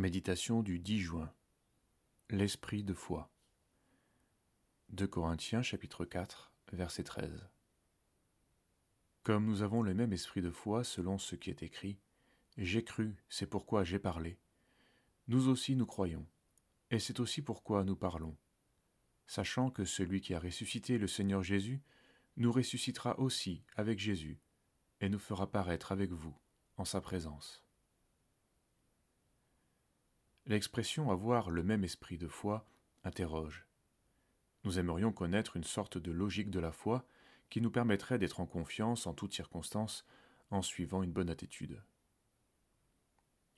Méditation du 10 juin. L'esprit de foi. 2 Corinthiens chapitre 4 verset 13. Comme nous avons le même esprit de foi selon ce qui est écrit, J'ai cru, c'est pourquoi j'ai parlé. Nous aussi nous croyons, et c'est aussi pourquoi nous parlons, sachant que celui qui a ressuscité le Seigneur Jésus nous ressuscitera aussi avec Jésus, et nous fera paraître avec vous en sa présence. L'expression avoir le même esprit de foi interroge. Nous aimerions connaître une sorte de logique de la foi qui nous permettrait d'être en confiance en toutes circonstances en suivant une bonne attitude.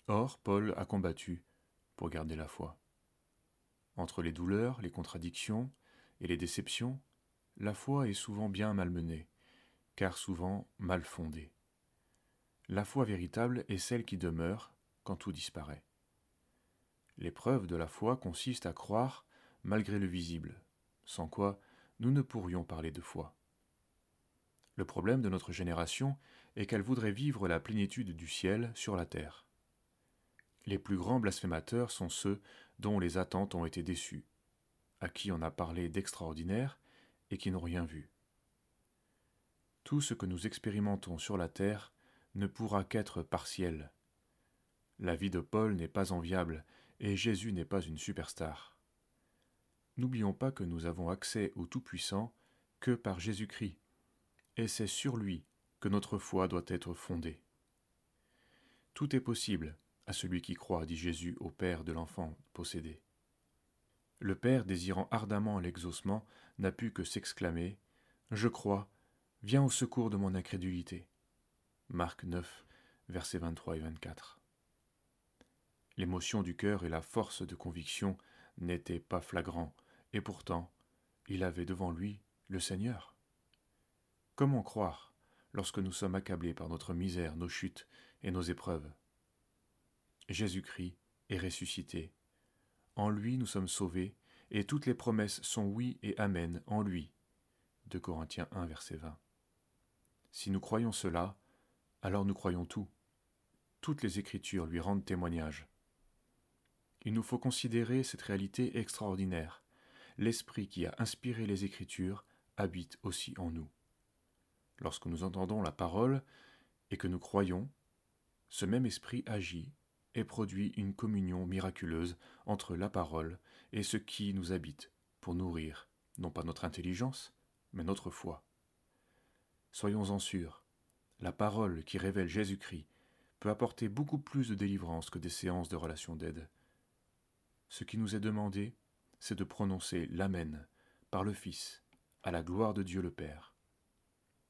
Or, Paul a combattu pour garder la foi. Entre les douleurs, les contradictions et les déceptions, la foi est souvent bien malmenée, car souvent mal fondée. La foi véritable est celle qui demeure quand tout disparaît. L'épreuve de la foi consiste à croire malgré le visible, sans quoi nous ne pourrions parler de foi. Le problème de notre génération est qu'elle voudrait vivre la plénitude du ciel sur la terre. Les plus grands blasphémateurs sont ceux dont les attentes ont été déçues, à qui on a parlé d'extraordinaire et qui n'ont rien vu. Tout ce que nous expérimentons sur la terre ne pourra qu'être partiel. La vie de Paul n'est pas enviable et Jésus n'est pas une superstar. N'oublions pas que nous avons accès au Tout-Puissant que par Jésus-Christ, et c'est sur lui que notre foi doit être fondée. Tout est possible à celui qui croit, dit Jésus au Père de l'enfant possédé. Le Père, désirant ardemment l'exaucement, n'a pu que s'exclamer Je crois, viens au secours de mon incrédulité. Marc 9, versets 23 et 24. L'émotion du cœur et la force de conviction n'étaient pas flagrants, et pourtant, il avait devant lui le Seigneur. Comment croire lorsque nous sommes accablés par notre misère, nos chutes et nos épreuves? Jésus-Christ est ressuscité. En lui nous sommes sauvés, et toutes les promesses sont oui et amen en lui. De Corinthiens 1, verset 20. Si nous croyons cela, alors nous croyons tout. Toutes les Écritures lui rendent témoignage. Il nous faut considérer cette réalité extraordinaire. L'Esprit qui a inspiré les Écritures habite aussi en nous. Lorsque nous entendons la parole et que nous croyons, ce même Esprit agit et produit une communion miraculeuse entre la parole et ce qui nous habite pour nourrir non pas notre intelligence, mais notre foi. Soyons-en sûrs, la parole qui révèle Jésus-Christ peut apporter beaucoup plus de délivrance que des séances de relations d'aide. Ce qui nous est demandé, c'est de prononcer l'Amen par le Fils, à la gloire de Dieu le Père.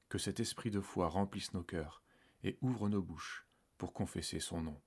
Que cet esprit de foi remplisse nos cœurs et ouvre nos bouches pour confesser son nom.